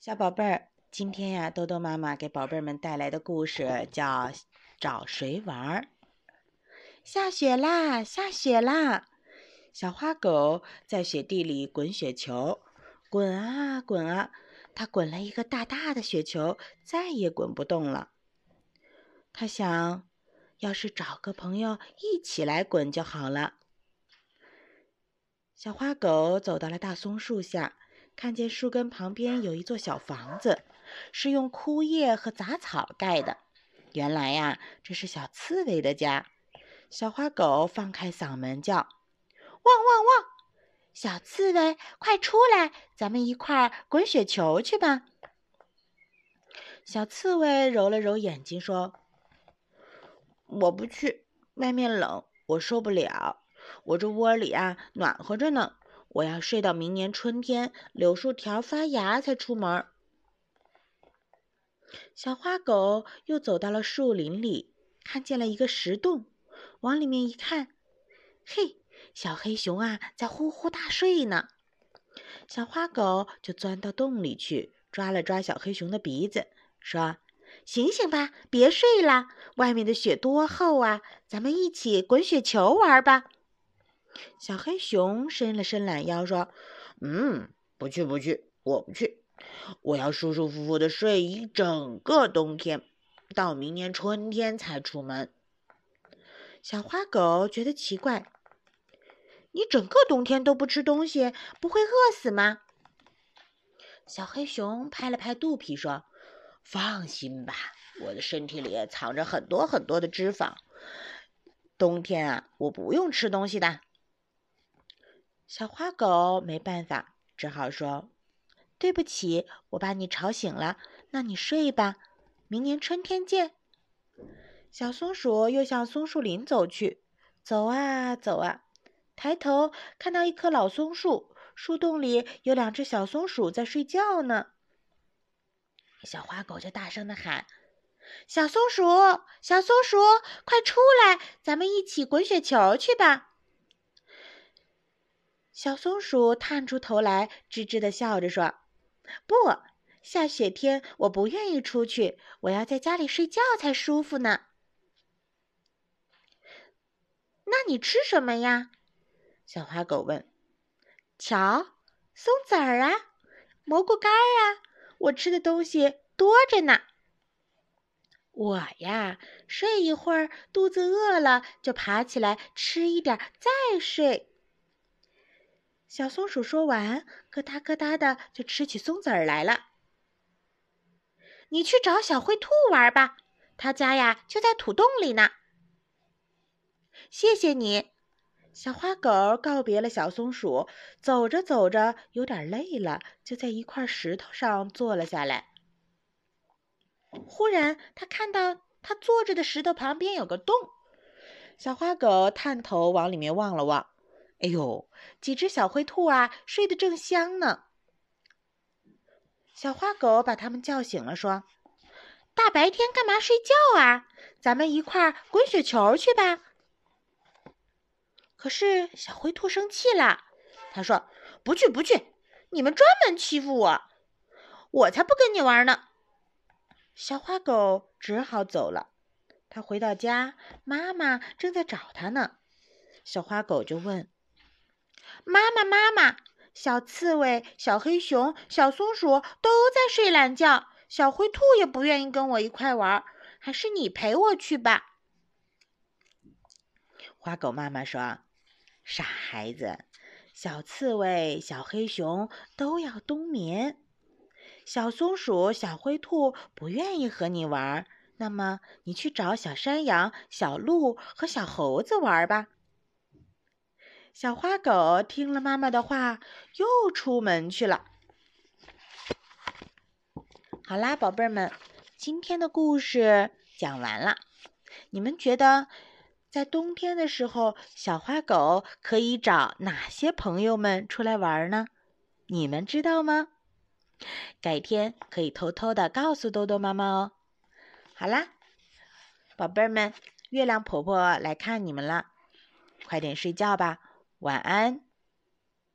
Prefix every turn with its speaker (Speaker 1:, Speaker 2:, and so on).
Speaker 1: 小宝贝儿，今天呀，豆豆妈妈给宝贝们带来的故事叫《找谁玩儿》。下雪啦，下雪啦！小花狗在雪地里滚雪球，滚啊滚啊，它滚了一个大大的雪球，再也滚不动了。它想，要是找个朋友一起来滚就好了。小花狗走到了大松树下，看见树根旁边有一座小房子，是用枯叶和杂草盖的。原来呀，这是小刺猬的家。小花狗放开嗓门叫：“汪汪汪！小刺猬，快出来，咱们一块儿滚雪球去吧！”小刺猬揉了揉眼睛说：“我不去，外面冷，我受不了。”我这窝里啊，暖和着呢。我要睡到明年春天柳树条发芽才出门。小花狗又走到了树林里，看见了一个石洞，往里面一看，嘿，小黑熊啊，在呼呼大睡呢。小花狗就钻到洞里去，抓了抓小黑熊的鼻子，说：“醒醒吧，别睡了，外面的雪多厚啊，咱们一起滚雪球玩吧。”小黑熊伸了伸懒腰，说：“嗯，不去，不去，我不去。我要舒舒服服的睡一整个冬天，到明年春天才出门。”小花狗觉得奇怪：“你整个冬天都不吃东西，不会饿死吗？”小黑熊拍了拍肚皮，说：“放心吧，我的身体里藏着很多很多的脂肪，冬天啊，我不用吃东西的。”小花狗没办法，只好说：“对不起，我把你吵醒了。那你睡吧，明年春天见。”小松鼠又向松树林走去，走啊走啊，抬头看到一棵老松树，树洞里有两只小松鼠在睡觉呢。小花狗就大声的喊：“小松鼠，小松鼠，快出来，咱们一起滚雪球去吧！”小松鼠探出头来，吱吱的笑着说：“不，下雪天我不愿意出去，我要在家里睡觉才舒服呢。”那你吃什么呀？小花狗问。“瞧，松子儿啊，蘑菇干儿啊，我吃的东西多着呢。我呀，睡一会儿，肚子饿了就爬起来吃一点，再睡。”小松鼠说完，咯哒咯哒的就吃起松子儿来了。你去找小灰兔玩吧，他家呀就在土洞里呢。谢谢你，小花狗告别了小松鼠，走着走着有点累了，就在一块石头上坐了下来。忽然，他看到他坐着的石头旁边有个洞，小花狗探头往里面望了望。哎呦，几只小灰兔啊，睡得正香呢。小花狗把它们叫醒了，说：“大白天干嘛睡觉啊？咱们一块儿滚雪球去吧。”可是小灰兔生气了，他说：“不去，不去！你们专门欺负我，我才不跟你玩呢。”小花狗只好走了。他回到家，妈妈正在找他呢。小花狗就问。妈妈，妈妈，小刺猬、小黑熊、小松鼠都在睡懒觉，小灰兔也不愿意跟我一块玩，还是你陪我去吧。花狗妈妈说：“傻孩子，小刺猬、小黑熊都要冬眠，小松鼠、小灰兔不愿意和你玩，那么你去找小山羊、小鹿和小猴子玩吧。”小花狗听了妈妈的话，又出门去了。好啦，宝贝儿们，今天的故事讲完了。你们觉得，在冬天的时候，小花狗可以找哪些朋友们出来玩呢？你们知道吗？改天可以偷偷的告诉豆豆妈妈哦。好啦，宝贝儿们，月亮婆婆来看你们了，快点睡觉吧。晚安。